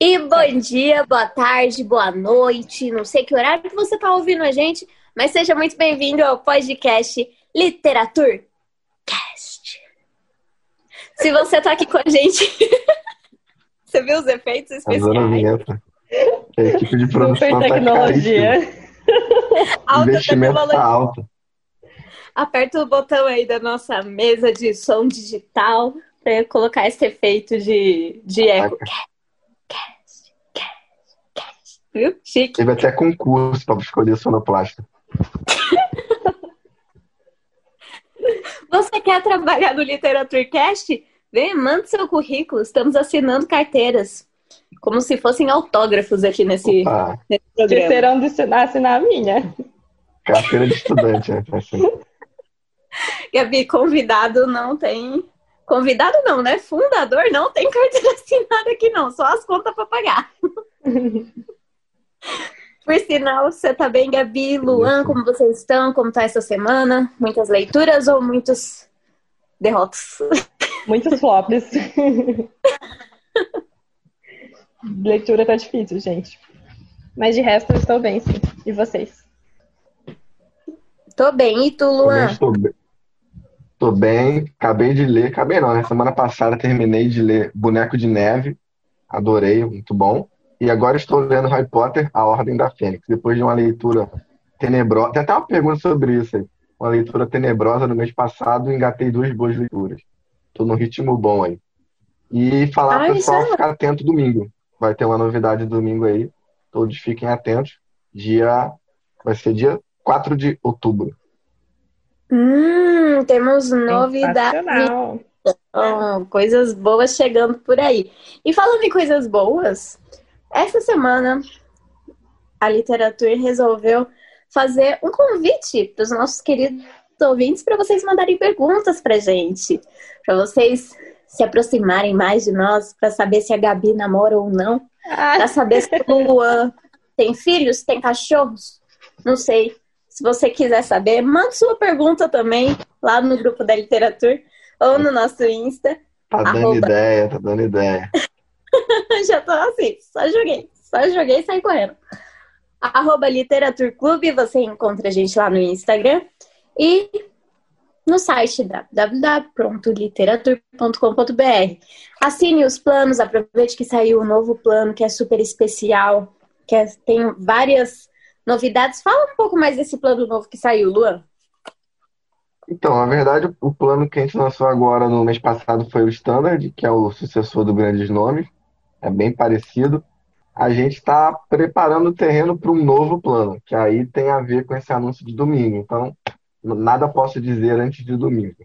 E bom dia, boa tarde, boa noite. Não sei que horário que você está ouvindo a gente, mas seja muito bem-vindo ao podcast Literatur Cast. Se você está aqui com a gente, você viu os efeitos especiais? Vinheta. É equipe de produção Super tá tecnologia. caríssima. Alta Investimento tá tecnologia. alto. Aperta o botão aí da nossa mesa de som digital para colocar esse efeito de, de eco. Cast, cast, cast. Viu? Chique. Teve até concurso para escolher sonoplasta. Você quer trabalhar no Literaturcast? Vem, manda seu currículo. Estamos assinando carteiras. Como se fossem autógrafos aqui nesse, Opa, nesse Que programa. serão de assinar, assinar a minha. carteira de estudante, né? Assim. Gabi, convidado não tem. Convidado não, né? Fundador não tem carteira assinada aqui, não. Só as contas para pagar. Por sinal, você tá bem, Gabi? Luan, como vocês estão? Como tá essa semana? Muitas leituras ou muitos derrotas? Muitos flops. Leitura tá difícil, gente. Mas de resto eu estou bem, sim. E vocês? Tô bem. E tu, Luan? estou bem. Tô bem, acabei de ler, acabei não, né? Semana passada terminei de ler Boneco de Neve, adorei, muito bom. E agora estou lendo Harry Potter, A Ordem da Fênix, depois de uma leitura tenebrosa. Tem até uma pergunta sobre isso aí. Uma leitura tenebrosa no mês passado, engatei duas boas leituras. Tô num ritmo bom aí. E falar Ai, pro pessoal já. ficar atento domingo. Vai ter uma novidade domingo aí. Todos fiquem atentos. Dia vai ser dia 4 de outubro. Hum, temos novidades. Oh, coisas boas chegando por aí. E falando em coisas boas, essa semana a literatura resolveu fazer um convite para os nossos queridos ouvintes para vocês mandarem perguntas para gente, para vocês se aproximarem mais de nós, para saber se a Gabi namora ou não, Ah, para saber se o Luan tem filhos, tem cachorros, não sei. Se você quiser saber, manda sua pergunta também lá no grupo da literatura ou no nosso Insta. Tá dando Arroba. ideia, tá dando ideia. Já tô assim, só joguei, só joguei e saí correndo. Arroba Literaturclube, você encontra a gente lá no Instagram e no site www.literatur.com.br. Assine os planos, aproveite que saiu um novo plano que é super especial, que é- tem várias novidades. Fala um pouco mais desse plano novo que saiu, Luan. Então, na verdade, o plano que a gente lançou agora no mês passado foi o Standard, que é o sucessor do Grandes Nomes. É bem parecido. A gente está preparando o terreno para um novo plano, que aí tem a ver com esse anúncio de domingo. Então, nada posso dizer antes de domingo.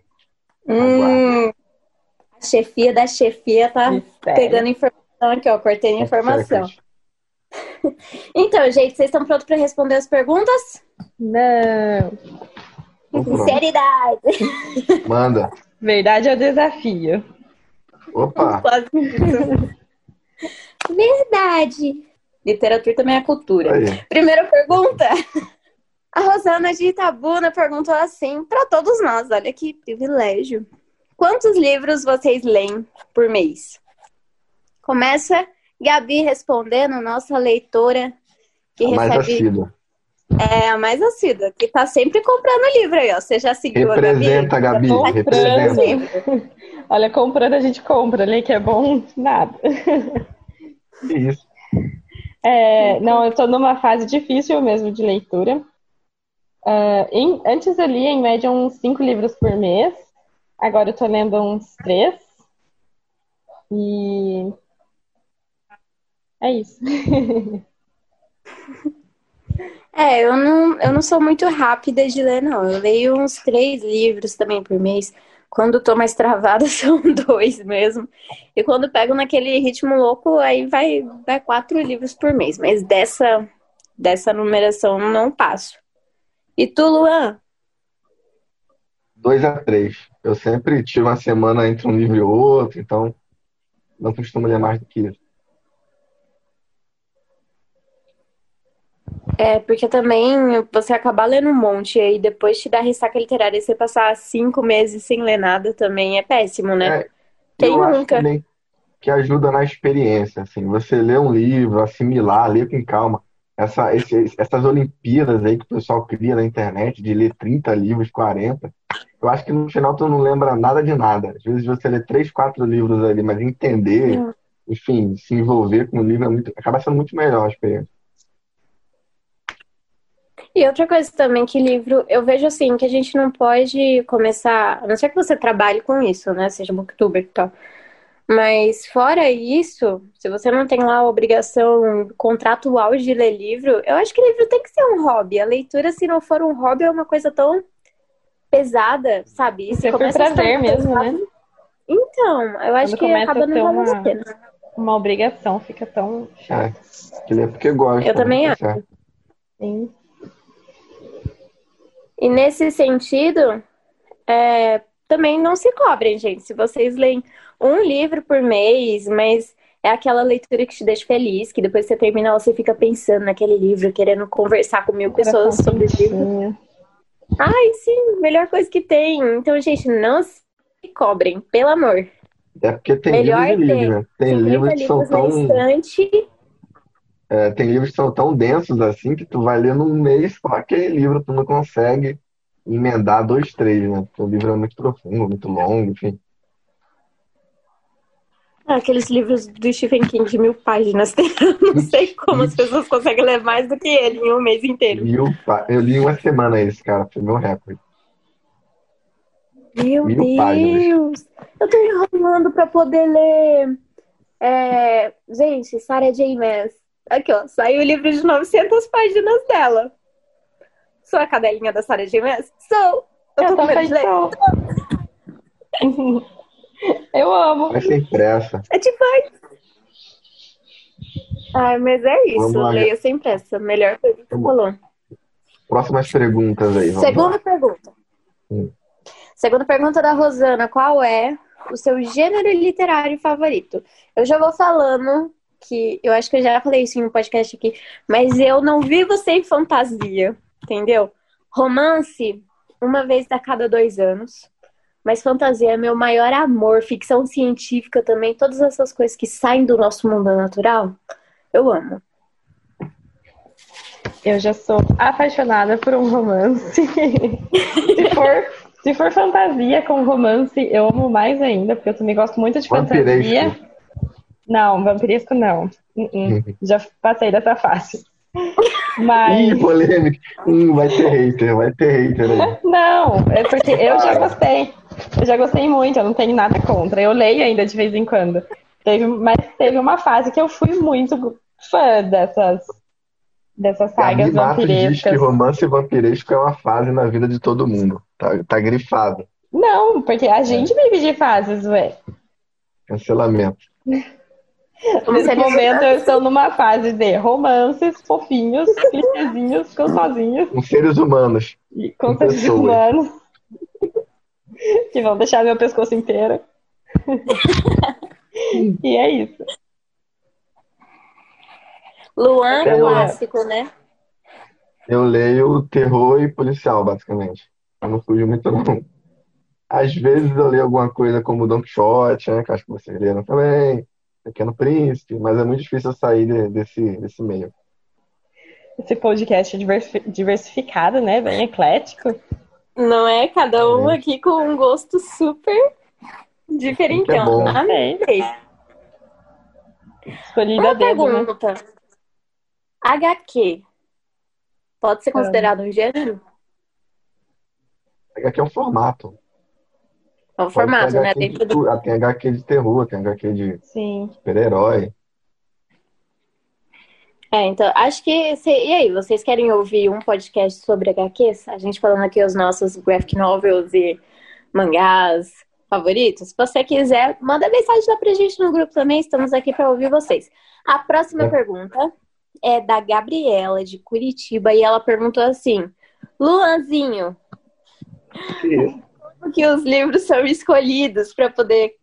Hum, a chefia da chefia tá pegando informação aqui, ó. Cortei a informação. Secret. Então, gente, vocês estão prontos para responder as perguntas? Não. Sinceridade! Manda. Verdade é o desafio. Opa. Verdade! Literatura também é cultura. aí. Primeira pergunta. A Rosana de Itabuna perguntou assim para todos nós, olha que privilégio. Quantos livros vocês leem por mês? Começa Gabi respondendo, nossa leitora que A mais recebe assídua. é a mais assídua, que tá sempre comprando livro aí, ó. Você já seguiu a Gabi? Representa, Gabi, tá representa. Olha, comprando a gente compra, ler que é bom, nada. Que isso. É, não, eu tô numa fase difícil mesmo de leitura. Ah, em- antes eu lia em média uns cinco livros por mês. Agora eu tô lendo uns três. E é isso. É, eu não, eu não sou muito rápida de ler, não. Eu leio uns três livros também por mês. Quando tô mais travada, são dois mesmo. E quando pego naquele ritmo louco, aí vai, vai quatro livros por mês. Mas dessa, dessa numeração eu não passo. E tu, Luan? Dois a três. Eu sempre tiro uma semana entre um livro e outro, então não costumo ler mais do que isso. É, porque também você acabar lendo um monte e aí depois te dá ressaca literária e você passar cinco meses sem ler nada também é péssimo, né? É, Quem eu acho nunca? também que ajuda na experiência, assim, você lê um livro, assimilar, ler com calma. Essa, esse- essas Olimpíadas aí que o pessoal cria na internet, de ler 30 livros, 40, eu acho que no final tu não lembra nada de nada. Às vezes você lê três, quatro livros ali, mas entender, Hum. enfim, se envolver com o livro é muito, acaba sendo muito melhor a experiência. E outra coisa também que livro, eu vejo assim, que a gente não pode começar, a não ser que você trabalhe com isso, né? Seja booktuber e tal. Mas fora isso, se você não tem lá a obrigação contratual de ler livro, eu acho que livro tem que ser um hobby. A leitura, se não for um hobby, é uma coisa tão pesada, sabe? Se Isso é por prazer mesmo, né? Então, eu acho Quando que acaba não valendo uma- a pena. Uma obrigação fica tão chato. É, que lê porque gosta, Eu também né? acho. Tá certo. Sim. E nesse sentido, é, também não se cobrem, gente. Se vocês leem um livro por mês, mas é aquela leitura que te deixa feliz, que depois você termina, você fica pensando naquele livro, querendo conversar com mil pessoas sobre o livro. quentinho. Ai, sim, melhor coisa que tem. Então, gente, não se cobrem, pelo amor. É porque tem Melhor livros e ter livros, né? Tem 50 livros que são tão, estante. É, tem livros que são tão densos assim que tu vai ler num mês só aquele livro, tu não consegue emendar dois, três, né? Porque o livro é muito profundo, muito longo, enfim. Ah, Aqueles livros do Stephen King de mil páginas. Não sei como as pessoas conseguem ler mais do que ele em um mês inteiro. Mil Eu li uma semana esse, cara, foi meu recorde. Meu Mil páginas. Deus! Eu tô enrolando pra poder ler. É... Gente, Sarah J. Maas. Aqui, ó. Saiu o livro de 900 páginas dela. Sou a cadelinha da Sarah J. Maas? Sou! Eu tô com medo também de ler. sou. Eu amo. Mas sem pressa. É demais! Ai, mas é isso. Leia sem pressa. Melhor coisa que você Vamos. falou. Próximas perguntas aí, vamos Segunda lá. pergunta. Hum. Segunda pergunta da Rosana: qual é o seu gênero literário favorito? Eu já vou falando que eu acho que eu já falei isso em um podcast aqui, mas eu não vivo sem fantasia, entendeu? Romance, uma vez a cada dois anos. Mas fantasia é meu maior amor, ficção científica também, todas essas coisas que saem do nosso mundo natural, eu amo. Eu já sou apaixonada por um romance. se, for, se for fantasia com romance, eu amo mais ainda, porque eu também gosto muito de fantasia. Vampiresco. Não, vampiresco não. Uh-uh. Já passei dessa fase. Mas. Ih, polêmica. Hum, vai ter hater, vai ter hater aí. Não, é porque eu já gostei. Eu já gostei muito, eu não tenho nada contra. Eu leio ainda de vez em quando. Teve, mas teve uma fase que eu fui muito fã dessas, dessas sagas Gabi Matos diz que vampirescas. romance vampiresco é uma fase na vida de todo mundo. Tá, tá grifado. Não, porque a gente vive de fases, ué. Cancelamento. Nesse momento eu estou numa fase de romances fofinhos, clichêzinhos, gostosinhos Com seres humanos. e com Com seres pessoas. humanos que vão deixar meu pescoço inteiro. e é isso. Luan Eu- clássico, né? Eu leio terror e policial, basicamente. Eu não fujo muito, não. Às vezes eu leio alguma coisa como Don Quixote, né? Que acho que vocês leram também. Pequeno Príncipe, mas é muito difícil eu sair de- desse, desse meio. Esse podcast diversi- diversificado, né? Bem eclético. Não é? Cada um É. aqui com um gosto super diferentão. Que é bom. Amei. Escolhida Uma a dedo, né? pergunta. HQ pode ser considerado um gênero? HQ é um formato. É um Pode formato, né? Dentro do... tudo. Ah, Tem HQ de terror, tem HQ de super-herói. É, então, acho que. se- E aí, vocês querem ouvir um podcast sobre HQs? A gente falando aqui os nossos graphic novels e mangás favoritos? Se você quiser, manda mensagem lá pra gente no grupo também. Estamos aqui para ouvir vocês. A próxima É. pergunta é da Gabriela, de Curitiba, e ela perguntou assim: Luanzinho, como que os livros são escolhidos para poder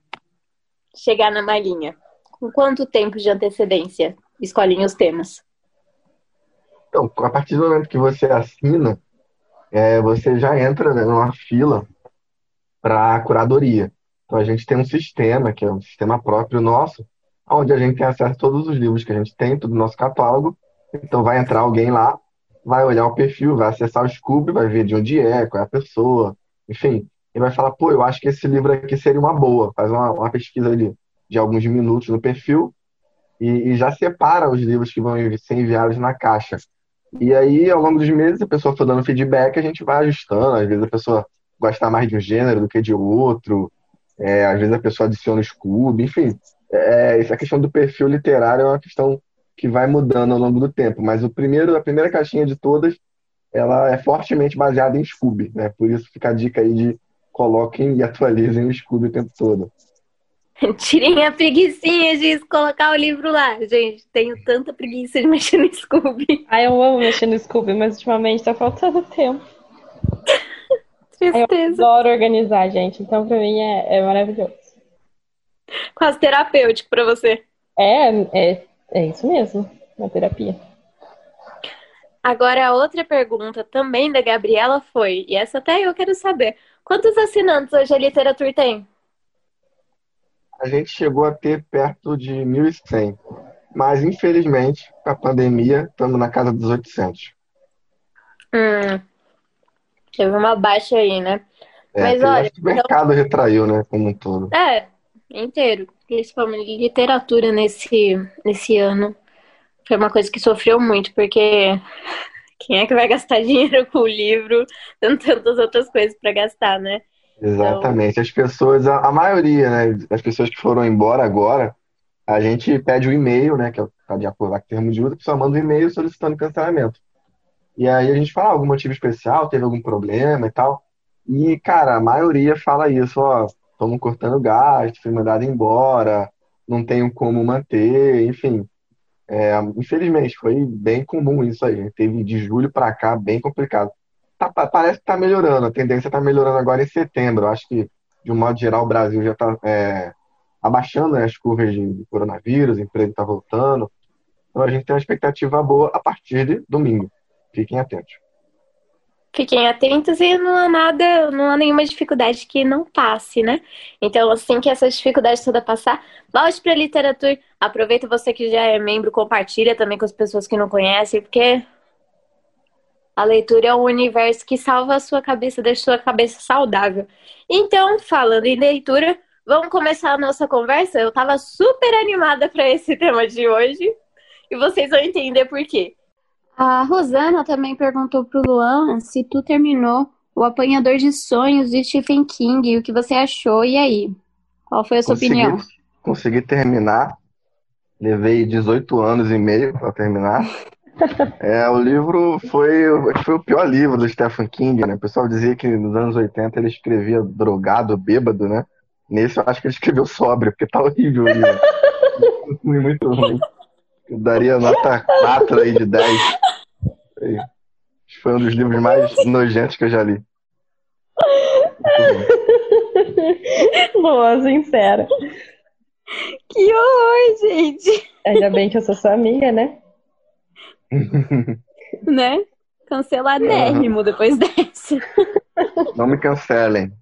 chegar na malinha? Com quanto tempo de antecedência escolhem os temas? Então, a partir do momento que você assina, é, você já entra né, numa fila para a curadoria. Então, a gente tem um sistema, que é um sistema próprio nosso, onde a gente tem acesso a todos os livros que a gente tem, todo o nosso catálogo. Então, vai entrar alguém lá, vai olhar o perfil, vai acessar o Scooby, vai ver de onde é, qual é a pessoa, enfim, e vai falar, pô, eu acho que esse livro aqui seria uma boa. Faz uma, uma pesquisa ali de alguns minutos no perfil e, e, já separa os livros que vão ser enviados na caixa. E aí, ao longo dos meses, a pessoa for dando feedback, a gente vai ajustando. Às vezes a pessoa gosta mais de um gênero do que de outro. É, às vezes a pessoa adiciona o Scooby, enfim. É, essa questão do perfil literário é uma questão que vai mudando ao longo do tempo. Mas o primeiro, a primeira caixinha de todas, ela é fortemente baseada em Scooby, né? Por isso fica a dica aí de coloquem e atualizem o Scooby o tempo todo. Tirem a preguiçinha de colocar o livro lá, gente. Tenho tanta preguiça de mexer no Scooby. Ah, eu amo mexer no Scooby, mas ultimamente tá faltando tempo. Tristeza. Eu adoro organizar, gente. Então, pra mim, é, é maravilhoso. Quase terapêutico pra você. É, é, é isso mesmo. Uma terapia. Agora, a outra pergunta também da Gabriela foi, e essa até eu quero saber. Quantos assinantes hoje a Literatura tem? A gente chegou a ter perto de 1.100. Mas, infelizmente, com a pandemia, estamos na casa dos 800. Hum, teve uma baixa aí, né? É, Mas olha, o mercado então... retraiu, né, como um todo. É, inteiro. Principalmente literatura nesse, nesse ano. Foi uma coisa que sofreu muito, porque quem é que vai gastar dinheiro com o livro, tendo tantas outras coisas para gastar, né? Exatamente. Então... As pessoas, a, a, maioria, né, as pessoas que foram embora agora, a gente pede o um e-mail, né, que é tá de acordo com o termo de uso, a pessoa manda um e-mail solicitando cancelamento. E aí a gente fala ah, algum motivo especial, teve algum problema e tal. E, cara, a maioria fala isso, ó, estamos cortando gasto, fui mandado embora, não tenho como manter, enfim. É, infelizmente, foi bem comum isso aí. Teve de julho para cá bem complicado. Tá, parece que está melhorando, a tendência está melhorando agora em setembro. acho que, de um modo geral, o Brasil já está é, abaixando né, as curvas de coronavírus, o emprego está voltando. Então a gente tem uma expectativa boa a partir de domingo. Fiquem atentos. Fiquem atentos e não há nada, não há nenhuma dificuldade que não passe, né? Então, assim que essas dificuldades toda passar, volte para a literatura. Aproveita você que já é membro, compartilha também com as pessoas que não conhecem, porque a leitura é um universo que salva a sua cabeça, deixa sua cabeça saudável. Então, falando em leitura, vamos começar a nossa conversa. Eu estava super animada para esse tema de hoje e vocês vão entender por quê. A Rosana também perguntou pro Luan se tu terminou O Apanhador de Sonhos de Stephen King e o que você achou, e aí? Qual foi a sua consegui, opinião? Consegui terminar. Levei 18 anos e meio para terminar. É, o livro foi, foi o pior livro do Stephen King, né? O pessoal dizia que nos anos 80 ele escrevia drogado, bêbado, né? Nesse eu acho que ele escreveu sóbrio, porque tá horrível o livro. muito ruim. Eu daria nota 4 aí de 10. Foi um dos livros mais nojentos que eu já li. Boa, sincera. Que horror, gente. Ainda bem que eu sou sua amiga, né? né? Canceladérrimo uhum. depois dessa. Não me cancelem.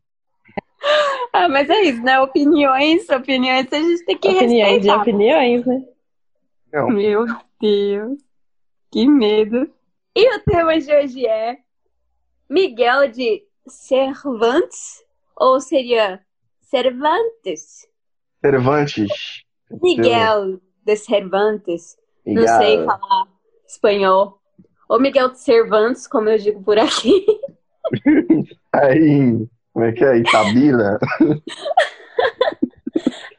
Ah, mas é isso, né? Opiniões, opiniões a gente tem que opiniões respeitar. Opiniões de opiniões, né? Não. Meu Deus. Que medo. E o tema de hoje é Miguel de Cervantes ou seria Cervantes? Cervantes. Miguel de Cervantes. Miguel. Não sei falar espanhol. Ou Miguel de Cervantes, como eu digo por aqui. Aí, como é que é? Itabira?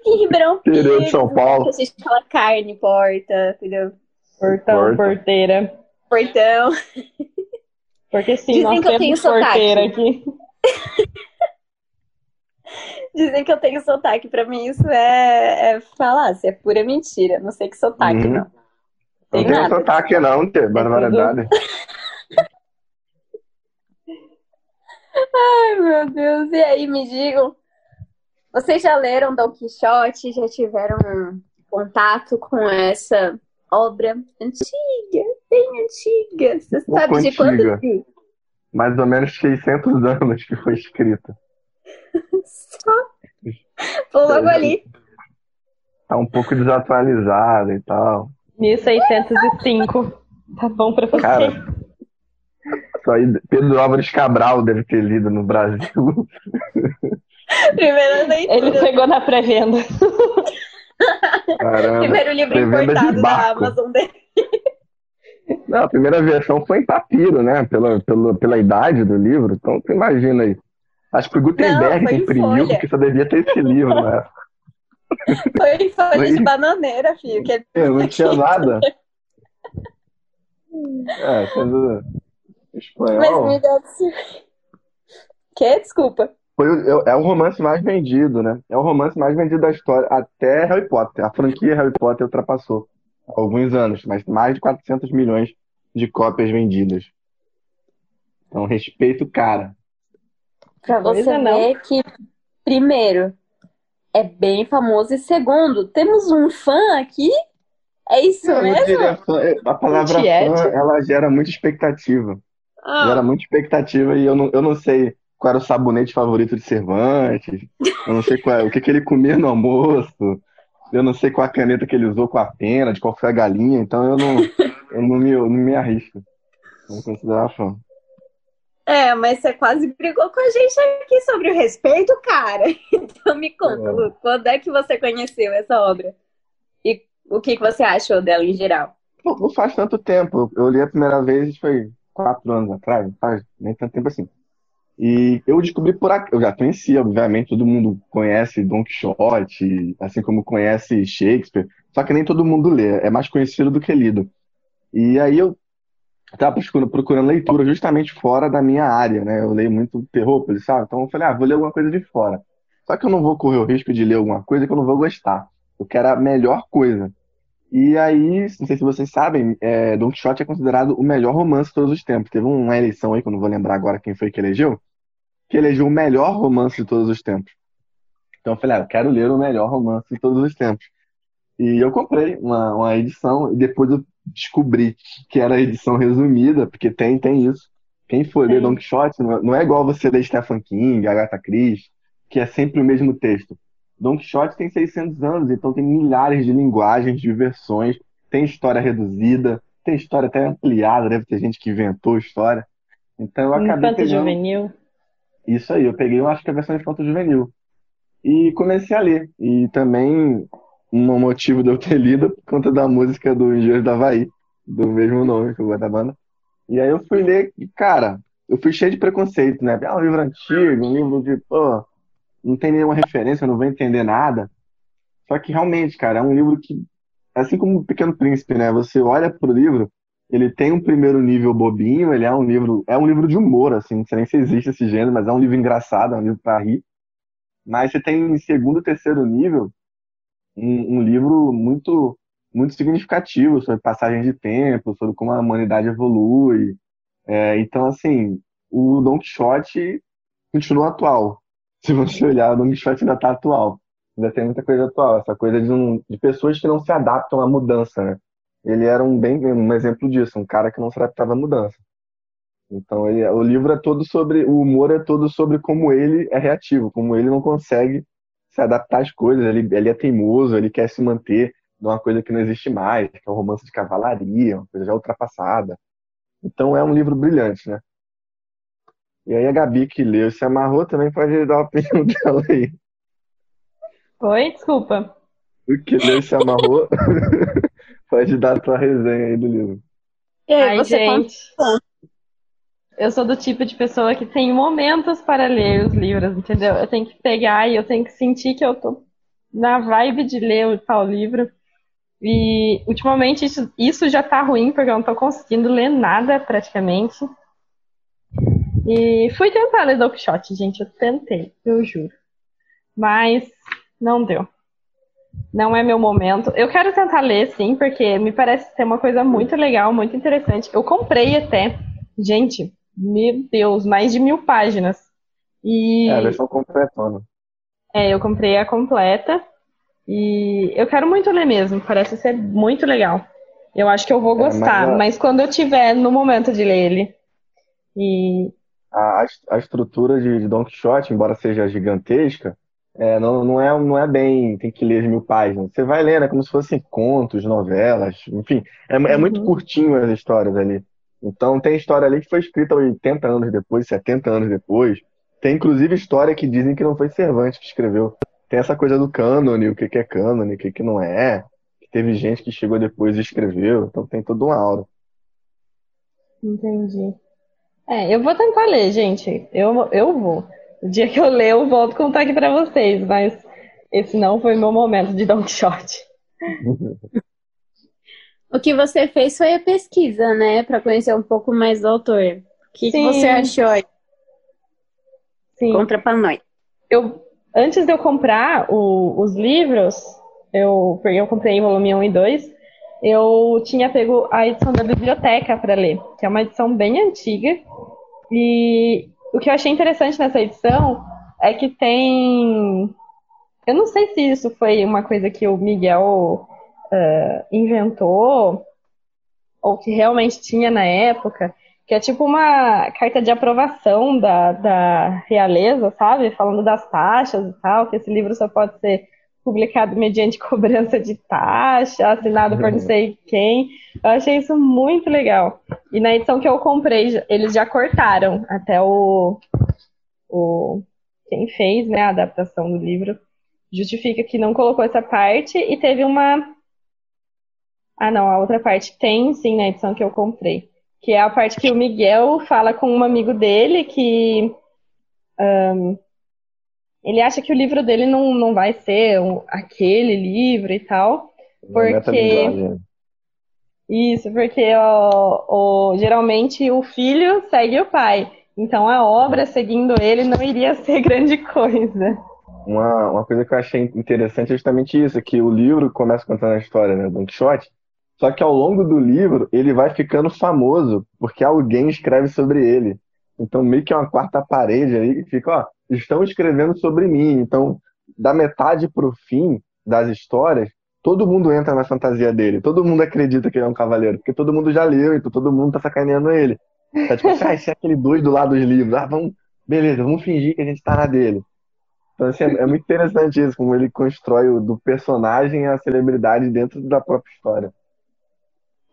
em Ribeirão de São Paulo. A gente fala carne, porta, entendeu? Portão, porta. porteira portão. Porque sim, Dizem nós que temos porteira aqui. Dizem que eu tenho sotaque. Pra mim, isso é, é falácia, é pura mentira. Não sei que sotaque, uhum. não. Tem não tem sotaque, não, tem barbaridade. Ai, meu Deus. E aí, me digam. Vocês já leram Don Quixote? Já tiveram contato com essa obra antiga? Bem antiga. Você pouco sabe de quando? Mais ou menos 600 anos que foi escrita. Só. Pô, logo ali. Tá um pouco desatualizada e tal. 1605. Tá bom pra você. Cara, Só aí Pedro Álvares Cabral deve ter lido no Brasil. Primeira Ele leitura. pegou na pré-venda. Primeiro livro importado da. Amazon dele. Não, a primeira versão foi em papiro, né? Pela, pela, pela idade do livro. Então, tu imagina aí. Acho que o Gutenberg Não, imprimiu, porque só devia ter esse livro, né? Foi em folha Foi. de bananeira, filho. Que Eu não tinha nada. É, sendo Mas espanhol. me dá Que? Desculpa. Foi o, é o romance mais vendido, né? É o romance mais vendido da história, até Harry Potter. A franquia Harry Potter ultrapassou alguns anos, mas mais de 400 milhões de cópias vendidas. Então, respeito o cara. Pra você é, não. ver que, primeiro, é bem famoso, e segundo, temos um fã aqui? É isso Eu mesmo? fã, é, a palavra fã, ela gera muita expectativa. Ah, Gera muita expectativa e eu não, eu não sei qual era o sabonete favorito de Cervantes. Eu não sei qual, o que, que ele comia no almoço. Eu não sei qual a caneta que ele usou com a pena, de qual foi a galinha. Então eu não, eu não me, eu não me arrisco. Não considero fã. É, mas você quase brigou com a gente aqui sobre o respeito, cara. Então me conta, É. Lu, quando é que você conheceu essa obra? E o que, que você achou dela em geral? Não, não faz tanto tempo. Eu li a primeira vez, foi quatro anos atrás, não faz nem tanto tempo assim. E eu descobri por aqui. Eu já conhecia, obviamente, todo mundo conhece Don Quixote, assim como conhece Shakespeare. Só que nem todo mundo lê, é mais conhecido do que lido. E aí eu estava procurando, procurando leitura justamente fora da minha área, né? Eu leio muito terror policial, então eu falei, ah, vou ler alguma coisa de fora. Só que eu não vou correr o risco de ler alguma coisa que eu não vou gostar. Eu quero a melhor coisa. E aí, não sei se vocês sabem, é, Don Quixote é considerado o melhor romance de todos os tempos. Teve uma eleição aí, que eu não vou lembrar agora quem foi que elegeu, que elegeu o melhor romance de todos os tempos. Então eu falei, ah, eu quero ler o melhor romance de todos os tempos. E eu comprei uma, uma edição e depois eu descobri que era a edição resumida, porque tem, tem isso. Quem for ler. Don Quixote, não é- não é igual você ler Stephen King, Agatha Christie, que é sempre o mesmo texto. Don Quixote tem 600 anos, então tem milhares de linguagens, de versões, tem história reduzida, tem história até ampliada, deve ter gente que inventou história. Então eu acabei Infanto pegando juvenil. Isso aí, eu peguei, eu acho que a versão infanto juvenil. E comecei a ler. E também um motivo de eu ter lido por conta da música do Engenheiros do Havaí, do mesmo nome que eu gosto da banda. E aí eu fui ler, e, cara, eu fui cheio de preconceito, né? Ah, um livro antigo, um livro de, pô, não tem nenhuma referência, não vou entender nada. Só que realmente, cara, é um livro que, assim como o Pequeno Príncipe, né? Você olha pro livro, ele tem um primeiro nível bobinho, ele é um livro, é um livro de humor, assim, não sei nem se existe esse gênero, mas é um livro engraçado, é um livro para rir. Mas você tem em segundo terceiro nível um, um livro muito muito significativo sobre passagem de tempo, sobre como a humanidade evolui. É, então, assim, o Don Quixote continua atual. Se você olhar, o Don Quixote ainda está atual. Ainda tem muita coisa atual. Essa coisa de, um, de pessoas que não se adaptam à mudança, né? Ele era um bem um exemplo disso, um cara que não se adaptava à mudança. Então, ele, o livro é todo sobre, o humor é todo sobre como ele é reativo, como ele não consegue se adaptar às coisas. Ele, ele é teimoso, ele quer se manter de uma coisa que não existe mais, que é um romance de cavalaria, uma coisa já ultrapassada. Então é um livro brilhante, né? E aí a Gabi que leu e se amarrou também pode dar a opinião dela aí. Oi, desculpa. O que leu e se amarrou pode dar a tua resenha aí do livro. E aí, Ai, você gente. Eu sou do tipo de pessoa que tem momentos para ler os livros, entendeu? Eu tenho que pegar e eu tenho que sentir que eu tô na vibe de ler o tal livro. E ultimamente isso, isso já tá ruim, porque eu não tô conseguindo ler nada praticamente. E fui tentar ler Don Quixote, gente. Eu tentei, eu juro. Mas não deu. Não é meu momento. Eu quero tentar ler, sim, porque me parece ser uma coisa muito legal, muito interessante. Eu comprei até. Gente, meu Deus, mais de mil páginas. E É a versão completona. é, eu comprei a completa. E eu quero muito ler mesmo, parece ser muito legal. Eu acho que eu vou gostar, é, mas, mas, quando eu tiver no momento de ler ele. E... A, a estrutura de, de Don Quixote, embora seja gigantesca, é, não, não, é, não é bem, tem que ler mil páginas. Você vai lendo, é como se fossem contos, novelas, enfim. É, é muito uhum. curtinho as histórias ali. Então tem história ali que foi escrita 80 anos depois, 70 anos depois. Tem inclusive história que dizem que não foi Cervantes que escreveu. Tem essa coisa do cânone, o que, que é cânone, o que, que não é. Que teve gente que chegou depois e escreveu. Então tem toda uma aura. Entendi. É, eu vou tentar ler, gente. Eu, eu vou. O dia que eu ler, eu volto contar aqui pra vocês. Mas esse não foi meu momento de Don Quixote. O que você fez foi a pesquisa, né? Para conhecer um pouco mais do autor. O que, que você achou aí? Sim. Contra pra nós. Eu, antes de eu comprar o, os livros, eu, eu comprei volume 1 e 2, eu tinha pego a edição da biblioteca para ler, que é uma edição bem antiga. E o que eu achei interessante nessa edição é que tem. Eu não sei se isso foi uma coisa que o Miguel uh, inventou, ou que realmente tinha na época, que é tipo uma carta de aprovação da, da realeza, sabe? Falando das taxas e tal, que esse livro só pode ser publicado mediante cobrança de taxa, assinado por não sei quem. Eu achei isso muito legal. E na edição que eu comprei, eles já cortaram até o, o quem fez né, a adaptação do livro justifica que não colocou essa parte e teve uma ah, não, a outra parte tem sim na edição que eu comprei. Que é a parte que o Miguel fala com um amigo dele que. Um, ele acha que o livro dele não, não vai ser aquele livro e tal. Porque. Isso, porque o, o, geralmente o filho segue o pai. Então a obra seguindo ele não iria ser grande coisa. Uma, uma coisa que eu achei interessante é justamente isso, que o livro começa contando a história, né, Don Quixote, só que ao longo do livro, ele vai ficando famoso, porque alguém escreve sobre ele. Então, meio que é uma quarta parede aí que fica, ó, estão escrevendo sobre mim. Então, da metade pro fim das histórias, todo mundo entra na fantasia dele. Todo mundo acredita que ele é um cavaleiro, porque todo mundo já leu, então todo mundo tá sacaneando ele. Tá tipo ah, esse é aquele doido lá dos livros. Ah, vamos, beleza, vamos fingir que a gente tá na dele. Então, assim, é, é muito interessante isso, como ele constrói o, do personagem a celebridade dentro da própria história.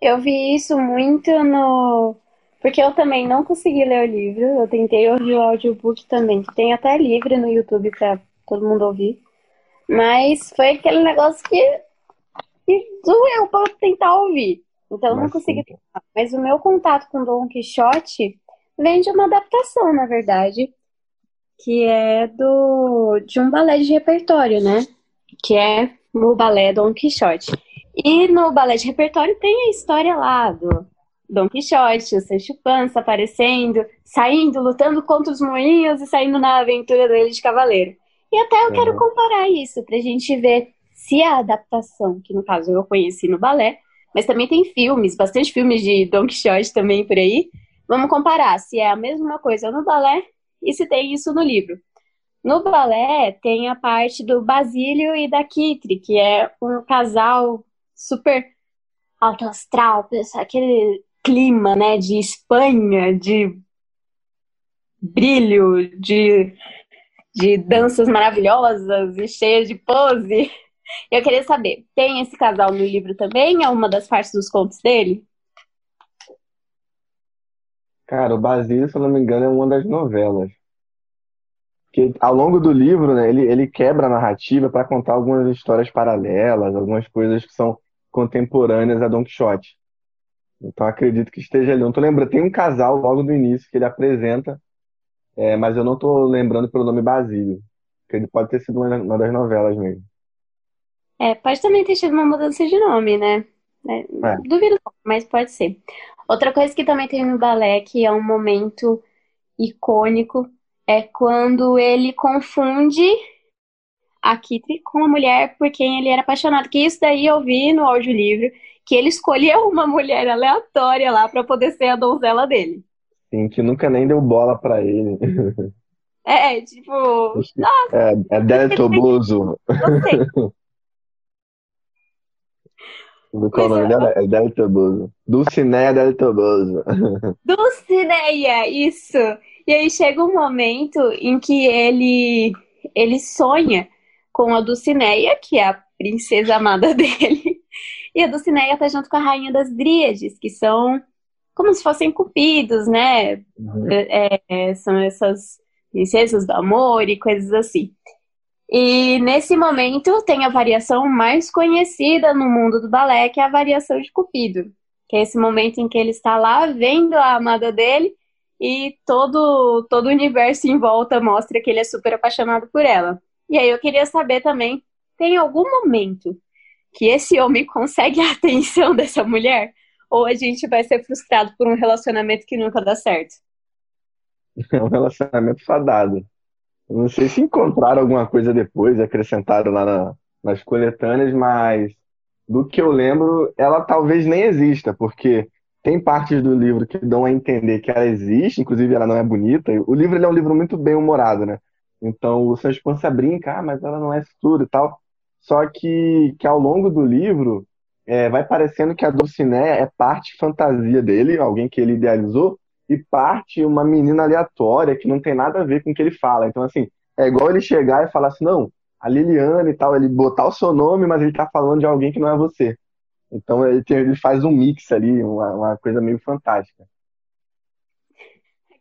Eu vi isso muito no. Porque eu também não consegui ler o livro. Eu tentei ouvir o audiobook também, que tem até livre no YouTube pra todo mundo ouvir. Mas foi aquele negócio que, que doeu pra tentar ouvir. Então eu não consegui. Mas o meu contato com Don Quixote vem de uma adaptação, na verdade, que é do de um balé de repertório, né? Que é o balé Don Quixote. E no balé de repertório tem a história lá do Dom Quixote, o Sancho Panza aparecendo, saindo, lutando contra os moinhos e saindo na aventura dele de cavaleiro. E até eu uhum. quero comparar isso pra gente ver se a adaptação, que no caso eu conheci no balé, mas também tem filmes, bastante filmes de Dom Quixote também por aí. Vamos comparar se é a mesma coisa no balé e se tem isso no livro. No balé tem a parte do Basílio e da Kitri, que é um casal super alto astral, aquele clima, né, de Espanha, de brilho, de, de danças maravilhosas e cheias de pose. Eu queria saber, tem esse casal no livro também? É uma das partes dos contos dele? Cara, o Basílio, se eu não me engano, é uma das novelas. Que ao longo do livro, né, ele, ele quebra a narrativa para contar algumas histórias paralelas, algumas coisas que são contemporâneas a Don Quixote. Então acredito que esteja ali. Não tô lembrando. Tem um casal logo no início que ele apresenta, é, mas eu não tô lembrando pelo nome Basílio. Que ele pode ter sido uma das novelas mesmo. É, pode também ter tido uma mudança de nome, né? É, é. Duvido, mas pode ser. Outra coisa que também tem no balé, que é um momento icônico, é quando ele confunde a Kitty com a mulher por quem ele era apaixonado. Que isso daí eu vi no audiolivro, que ele escolheu uma mulher aleatória lá para poder ser a donzela dele. Sim, que nunca nem deu bola para ele. É, tipo. Nossa, é, é Del Toboso. Qual o nome dela? É Adele Toboso. Dulcineia Adele Toboso. Dulcineia, isso. E aí chega um momento em que ele, ele sonha com a Dulcineia, que é a princesa amada dele. E a Dulcineia tá junto com a rainha das Dríades, que são como se fossem cupidos, né? Uhum. É, é, são essas princesas do amor e coisas assim. E nesse momento tem a variação mais conhecida no mundo do balé, que é a variação de Cupido. Que é esse momento em que ele está lá vendo a amada dele e todo, todo o universo em volta mostra que ele é super apaixonado por ela. E aí eu queria saber também, tem algum momento que esse homem consegue a atenção dessa mulher? Ou a gente vai ser frustrado por um relacionamento que nunca dá certo? É um relacionamento fadado. Não sei se encontraram alguma coisa depois, acrescentaram lá na, nas coletâneas, mas do que eu lembro, ela talvez nem exista, porque tem partes do livro que dão a entender que ela existe, inclusive ela não é bonita. O livro é um livro muito bem humorado, né? Então o Sancho brinca, ah, mas ela não é isso tudo e tal. Só que, que ao longo do livro é, vai parecendo que a Dulcinea é parte fantasia dele, alguém que ele idealizou, e parte uma menina aleatória que não tem nada a ver com o que ele fala. Então, assim, é igual ele chegar e falar assim, não, a Liliane e tal, ele botar o seu nome, mas ele tá falando de alguém que não é você. Então ele, tem, ele faz um mix ali, uma, uma, coisa meio fantástica.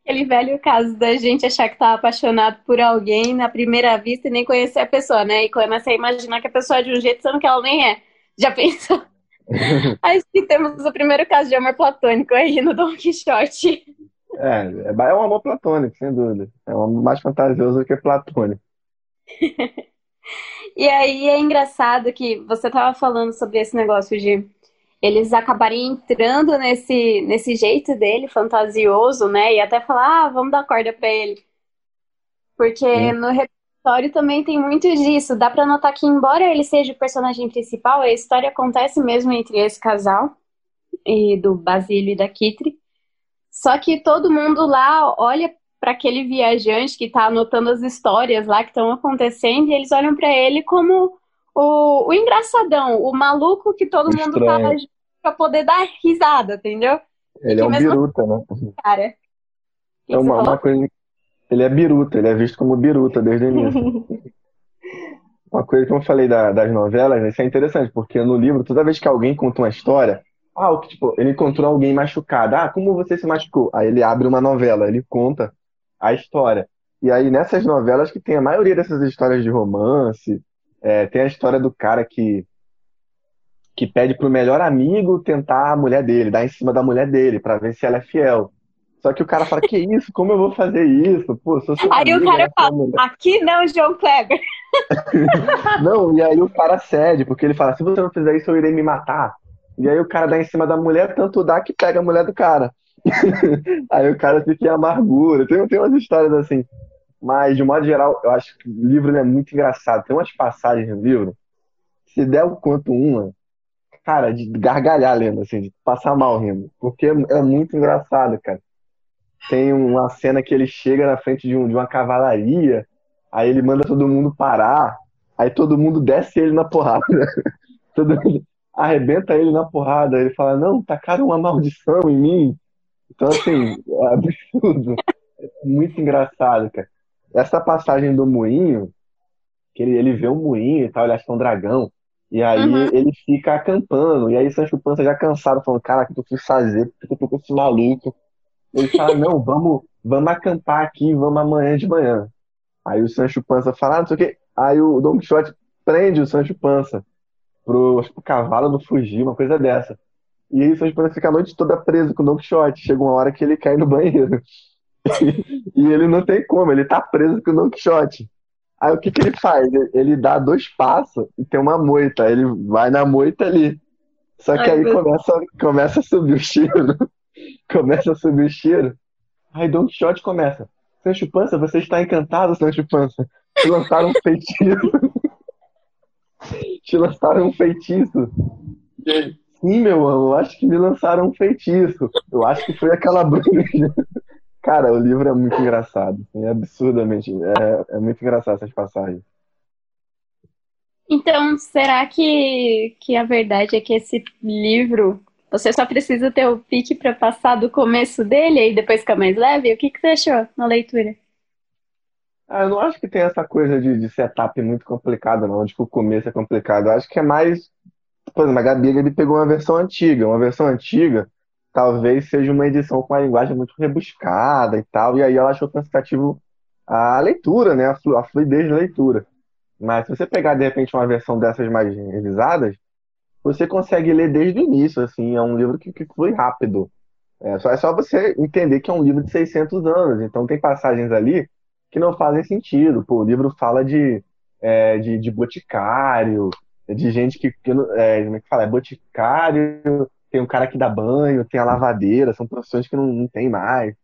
Aquele velho caso da gente achar que tá apaixonado por alguém na primeira vista e nem conhecer a pessoa, né? E começa a imaginar que a pessoa é de um jeito sendo que ela nem é. Já pensou? Aí temos o primeiro caso de amor platônico aí no Don Quixote. É, é, um amor platônico, sem dúvida. É um amor mais fantasioso do que platônico. e aí é engraçado que você estava falando sobre esse negócio de eles acabarem entrando nesse, nesse jeito dele, fantasioso, né? E até falar, ah, vamos dar corda pra ele. Porque no história também tem muito disso. Dá para notar que, embora ele seja o personagem principal, a história acontece mesmo entre esse casal e do Basílio e da Kitri. Só que todo mundo lá olha para aquele viajante que está anotando as histórias lá que estão acontecendo e eles olham para ele como o, o, engraçadão, o maluco que todo Estranho. mundo fala para poder dar risada, entendeu? Ele é um biruta, né? Cara. É uma, uma coisa ele é biruta, ele é visto como biruta desde o início. uma coisa que eu falei da, das novelas, isso é interessante, porque no livro, toda vez que alguém conta uma história, ah, tipo, ele encontrou alguém machucado. Ah, como você se machucou? Aí ele abre uma novela, ele conta a história. E aí, nessas novelas que tem a maioria dessas histórias de romance, é, tem a história do cara que que pede pro melhor amigo tentar a mulher dele, dar em cima da mulher dele, para ver se ela é fiel. Só que o cara fala, que isso? Como eu vou fazer isso? Pô, sou Aí o cara fala, aqui não, João Kleber. não, e aí o cara cede, porque ele fala, se você não fizer isso, eu irei me matar. E aí o cara dá em cima da mulher, tanto dá que pega a mulher do cara. aí o cara fica em amargura. Tem, tem umas histórias assim. Mas, de modo geral, eu acho que o livro é muito engraçado. Tem umas passagens no livro, se der o quanto uma, cara, de gargalhar lendo, assim, de passar mal rindo. Porque é muito engraçado, cara tem uma cena que ele chega na frente de, um, de uma cavalaria, aí ele manda todo mundo parar, aí todo mundo desce ele na porrada. todo mundo arrebenta ele na porrada. Ele fala, não, tacaram uma maldição em mim. Então, assim, é absurdo. É muito engraçado, cara. Essa passagem do moinho, que ele, ele vê um moinho e tal, ele acha que é um dragão. E aí uhum. ele fica acampando. E aí Sancho Panza já cansado, falando, cara, o que eu fui fazer? Por que eu tô com esse maluco? Ele fala, não, vamos, vamos acampar aqui, vamos amanhã de manhã. Aí o Sancho Panza fala, ah, não sei o quê. Aí o Don Quixote prende o Sancho Panza pro, cavalo não fugir, uma coisa dessa. E aí o Sancho Panza fica a noite toda preso com o Don Quixote. Chega uma hora que ele cai no banheiro. e ele não tem como, ele tá preso com o Don Quixote. Aí o que, que ele faz? Ele dá dois passos e tem uma moita. Ele vai na moita ali. Só que Ai, aí começa, começa a subir o cheiro. começa a subir o cheiro. Aí Don Quixote começa. Sancho Pança, você está encantado, Sancho Pança. Te lançaram um feitiço. Te lançaram um feitiço. Sim, meu amo, eu acho que me lançaram um feitiço. Eu acho que foi aquela bruxa. Cara, o livro é muito engraçado. É absurdamente. É, é muito engraçado essas passagens. Então, será que, que a verdade é que esse livro você só precisa ter o pique para passar do começo dele e depois ficar mais leve? O que, que você achou na leitura? Ah, eu não acho que tem essa coisa de, de setup muito complicada, não. Acho que o começo é complicado. Eu acho que é mais. Por exemplo, a Gabi, ele pegou uma versão antiga. Uma versão antiga talvez seja uma edição com uma linguagem muito rebuscada e tal. E aí ela achou cansativo a leitura, né? A, flu, a fluidez da leitura. Mas se você pegar, de repente, uma versão dessas mais revisadas, você consegue ler desde o início, assim. É um livro que, que flui rápido. É só, é só você entender que é um livro de 600 anos. Então tem passagens ali que não fazem sentido. Pô, o livro fala de, é, de, de, boticário, de gente que, que é, como é que fala? É boticário, tem um cara que dá banho, tem a lavadeira, são profissões que não, não tem mais.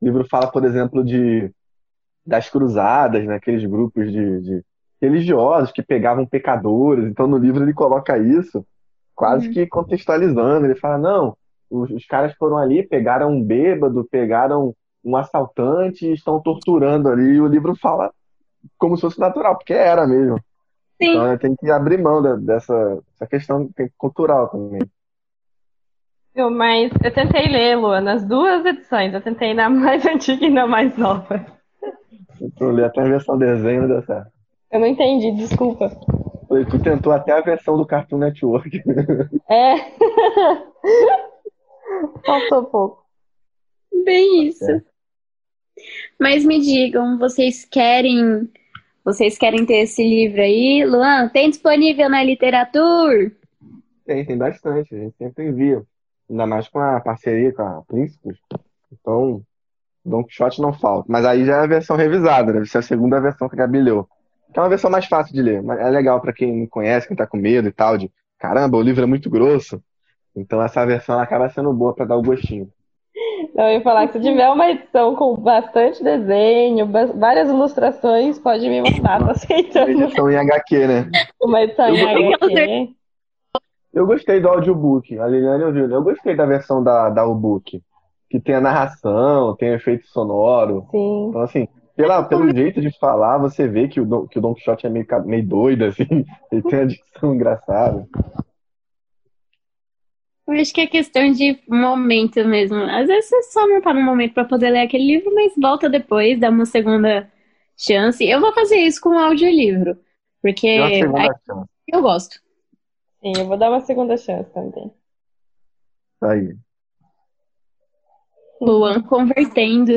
O livro fala, por exemplo, de das cruzadas, né, aqueles grupos de, de religiosos que pegavam pecadores. Então, no livro ele coloca isso quase uhum. que contextualizando. Ele fala, não, os, os caras foram ali, pegaram um bêbado, pegaram um assaltante e estão torturando ali. E o livro fala como se fosse natural, porque era mesmo. Sim. Então tem que abrir mão dessa, dessa questão cultural também. Eu, mas eu tentei ler, Lua, nas duas edições. Eu tentei na mais antiga e na mais nova. Tu lê até a versão desenho não deu certo. Eu não entendi, desculpa. Tu tentou até a versão do Cartoon Network. É. Faltou pouco. Bem isso. É. Mas me digam, vocês querem. Vocês querem ter esse livro aí? Luan, tem disponível na literatura? Tem, tem bastante. A gente sempre envia. Ainda mais com a parceria com a Príncipes. Então, Don Quixote não falta. Mas aí já é a versão revisada, deve ser a segunda versão que a Gabi leu. Que é uma versão mais fácil de ler. Mas é legal para quem não conhece, quem tá com medo e tal, de caramba, o livro é muito grosso. Então essa versão acaba sendo boa para dar o gostinho. Eu ia falar que se tiver uma edição com bastante desenho, várias ilustrações, pode me mandar, tô aceitando. Uma edição em HQ, né? Uma edição em HQ. Eu gostei do audiobook, a Liliane ouviu. Eu gostei da versão da, da audiobook, que tem a narração, tem efeito sonoro. Sim. Então, assim, pela, pelo jeito de falar, você vê que o Don, que o Don Quixote é meio, meio doido, assim. Ele tem a dicção engraçada. Eu acho que é questão de momento mesmo. Às vezes você só não tá no momento para poder ler aquele livro, mas volta depois, dá uma segunda chance. Eu vou fazer isso com o audiolivro, porque eu gosto. Sim, eu vou dar uma segunda chance também. Aí. Luan convertendo.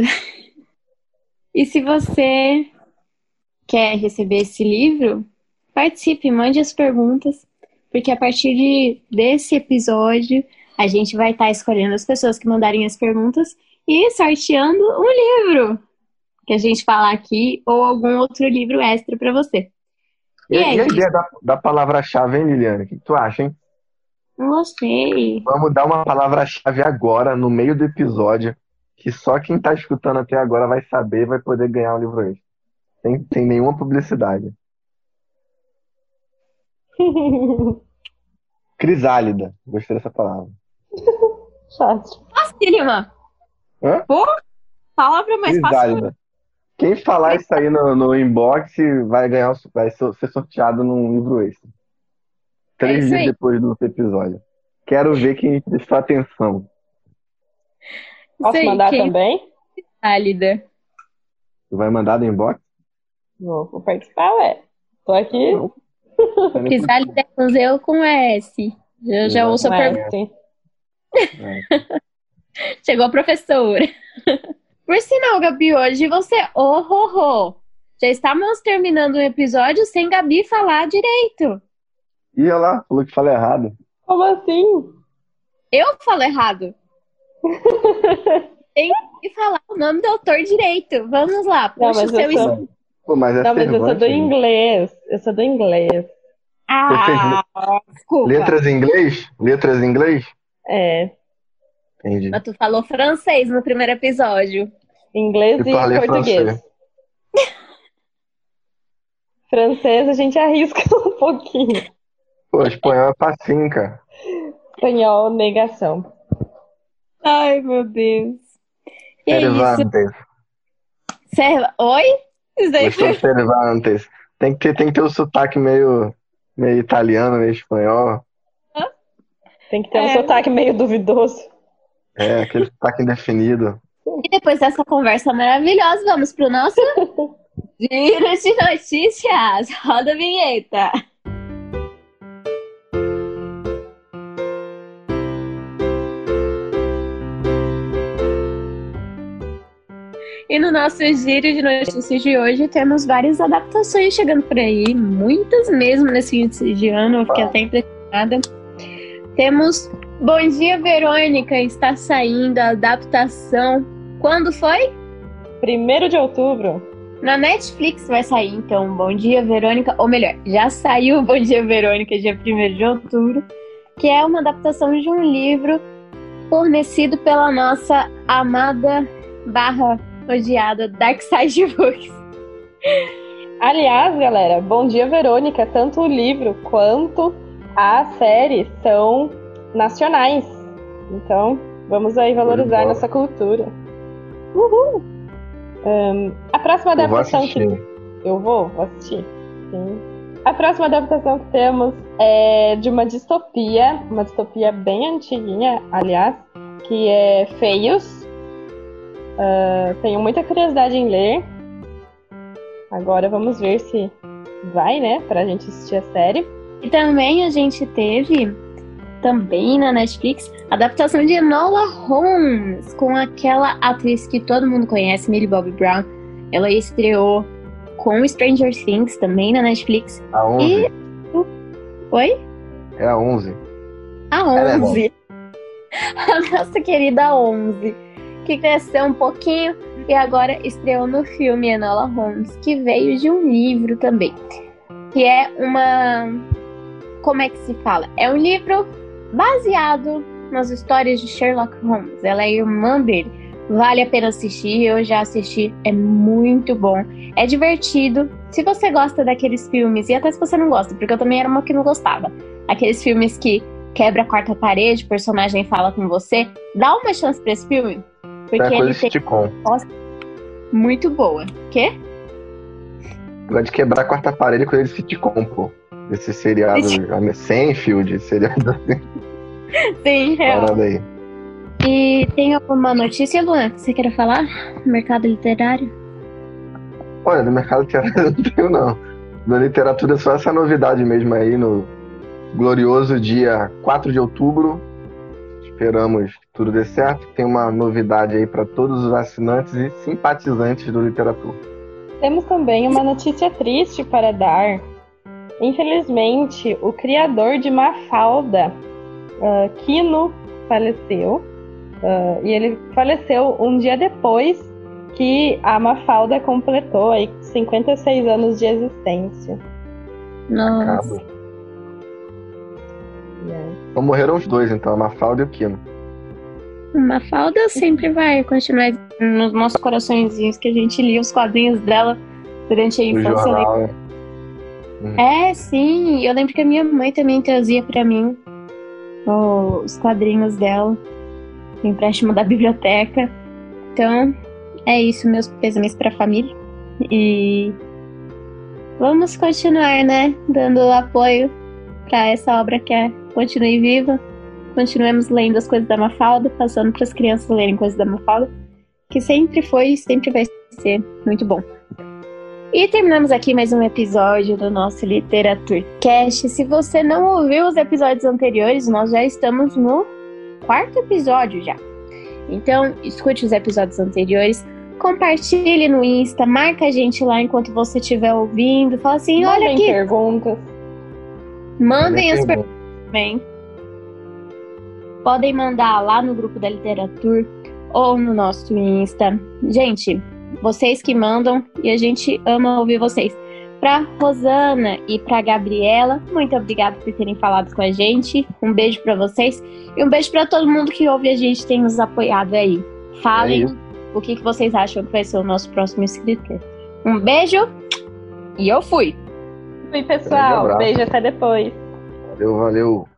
E se você quer receber esse livro, participe, mande as perguntas porque a partir de, desse episódio a gente vai estar tá escolhendo as pessoas que mandarem as perguntas e sorteando um livro que a gente falar aqui ou algum outro livro extra para você. E, é e a ideia da, da palavra-chave, hein, Liliane? O que tu acha, hein? Gostei. Vamos dar uma palavra-chave agora, no meio do episódio, que só quem está escutando até agora vai saber vai poder ganhar um livro extra. Sem, sem nenhuma publicidade. Crisálida. Gostei dessa palavra. Fácil. Facílima. Hã? Pô, palavra mais Crisálida. fácil. Quem falar isso aí no, no inbox vai ganhar, vai ser sorteado num livro extra. Três é dias depois do episódio. Quero ver quem prestou atenção. Posso Sei, mandar quem... também? Crisálida. Tu vai mandar no inbox? Vou, vou participar, ué. Tô aqui. Não. Crisálida com Z ou com S? Eu já ouço a pergunta. Chegou a professora. Por sinal, Gabi, hoje você oh, oh. Já estamos terminando o episódio sem Gabi falar direito. E olha lá, falou que fala errado. Como assim? Eu falo errado. Tem que falar o nome do autor direito. Vamos lá, puxa Não, o seu sou... Pô, mas é não, mas eu sou do inglês. Eu sou do inglês. Ah, desculpa. Letras em inglês? Letras em inglês? É. Entendi. Mas tu falou francês no primeiro episódio. Inglês eu e português. Francês. francês a gente arrisca um pouquinho. Pô, espanhol é facinho, cara. Espanhol, negação. Ai, meu Deus. Que Cervantes. Serva... Oi? Isso daí foi... Cervantes. Tem que, ter, tem que ter o sotaque meio meio italiano, meio espanhol. Tem que ter um É. sotaque meio duvidoso. É, aquele sotaque indefinido. E depois dessa conversa maravilhosa, vamos pro nosso Giro de Notícias. Roda a vinheta. E no nosso giro de notícias de hoje temos várias adaptações chegando por aí, muitas mesmo nesse início de ano, eu fiquei até impressionada. Temos Bom Dia Verônica, está saindo a adaptação. Quando foi? Primeiro de outubro. Na Netflix vai sair, então, Bom Dia Verônica, ou melhor, já saiu Bom Dia Verônica, dia 1 de outubro, que é uma adaptação de um livro fornecido pela nossa amada barra odiada Dark Side Books. Aliás, galera, Bom Dia Verônica, tanto o livro quanto a série são nacionais. Então, vamos aí valorizar nossa cultura. Uhul! Ahn, a próxima Eu vou adaptação que. Eu vou, vou assistir. Sim. A próxima adaptação que temos é de uma distopia, uma distopia bem antiguinha, aliás, que é Feios. Ah, tenho muita curiosidade em ler. Agora vamos ver se vai, né, pra gente assistir a série. E também a gente teve, também na Netflix, adaptação de Enola Holmes, com aquela atriz que todo mundo conhece, Millie Bobby Brown. Ela estreou com Stranger Things também na Netflix. A 11. E. Oi? É a 11. A Ela é 11. a nossa querida 11. Que cresceu um pouquinho e agora estreou no filme Enola Holmes, que veio de um livro também. Que é uma. Como é que se fala? É um livro baseado nas histórias de Sherlock Holmes. Ela é irmã dele. Vale a pena assistir, eu já assisti, é muito bom. É divertido. Se você gosta daqueles filmes, e até se você não gosta, porque eu também era uma que não gostava. Aqueles filmes que quebra a quarta parede, o personagem fala com você, dá uma chance pra esse filme. Porque É ele tem sitcom. muito boa. Quê? Gosto de quebrar a quarta parede com esse sitcom, pô. Esse seriado. Senfield, seriado assim, Sim, real. parada aí. E tem alguma notícia, Luan, que você queira falar? Mercado literário? Olha, no mercado literário não tenho, não. Na literatura é só essa novidade mesmo aí no glorioso dia 4 de outubro. Esperamos que tudo dê certo. Tem uma novidade aí para todos os assinantes e simpatizantes do literatura. Temos também uma notícia triste para dar. Infelizmente, o criador de Mafalda, ah, Kino, faleceu. Ah, e ele faleceu um dia depois que a Mafalda completou aí 56 anos de existência. Nossa. Acaba. Então morreram os dois, então, a Mafalda e o Kino. Mafalda sempre vai continuar nos nossos coraçõezinhos que a gente lia os quadrinhos dela durante a infância. jornal, né? É, sim. Eu lembro que a minha mãe também trazia pra mim os quadrinhos dela, o empréstimo da biblioteca. Então, é isso, meus pêsames pra família. E vamos continuar, né? Dando apoio pra essa obra que é continue viva. Continuemos lendo as coisas da Mafalda, passando para as crianças lerem coisas da Mafalda, que sempre foi e sempre vai ser muito bom. E terminamos aqui mais um episódio do nosso Literaturcast. Se você não ouviu os episódios anteriores, nós já estamos no quarto episódio já. Então, escute os episódios anteriores, compartilhe no Insta, marca a gente lá enquanto você estiver ouvindo, fala assim, olha Mandem aqui, perguntas. mandem as perguntas também. Podem mandar lá no grupo da literatura ou no nosso Insta. Gente, vocês que mandam e a gente ama ouvir vocês. Pra Rosana e pra Gabriela, muito obrigada por terem falado com a gente. Um beijo pra vocês e um beijo pra todo mundo que ouve a gente tem nos apoiado aí. Falem É o que, que vocês acham que vai ser o nosso próximo escritor. Um beijo e eu fui. Oi, pessoal. abraço. Beijo até depois. Valeu, valeu.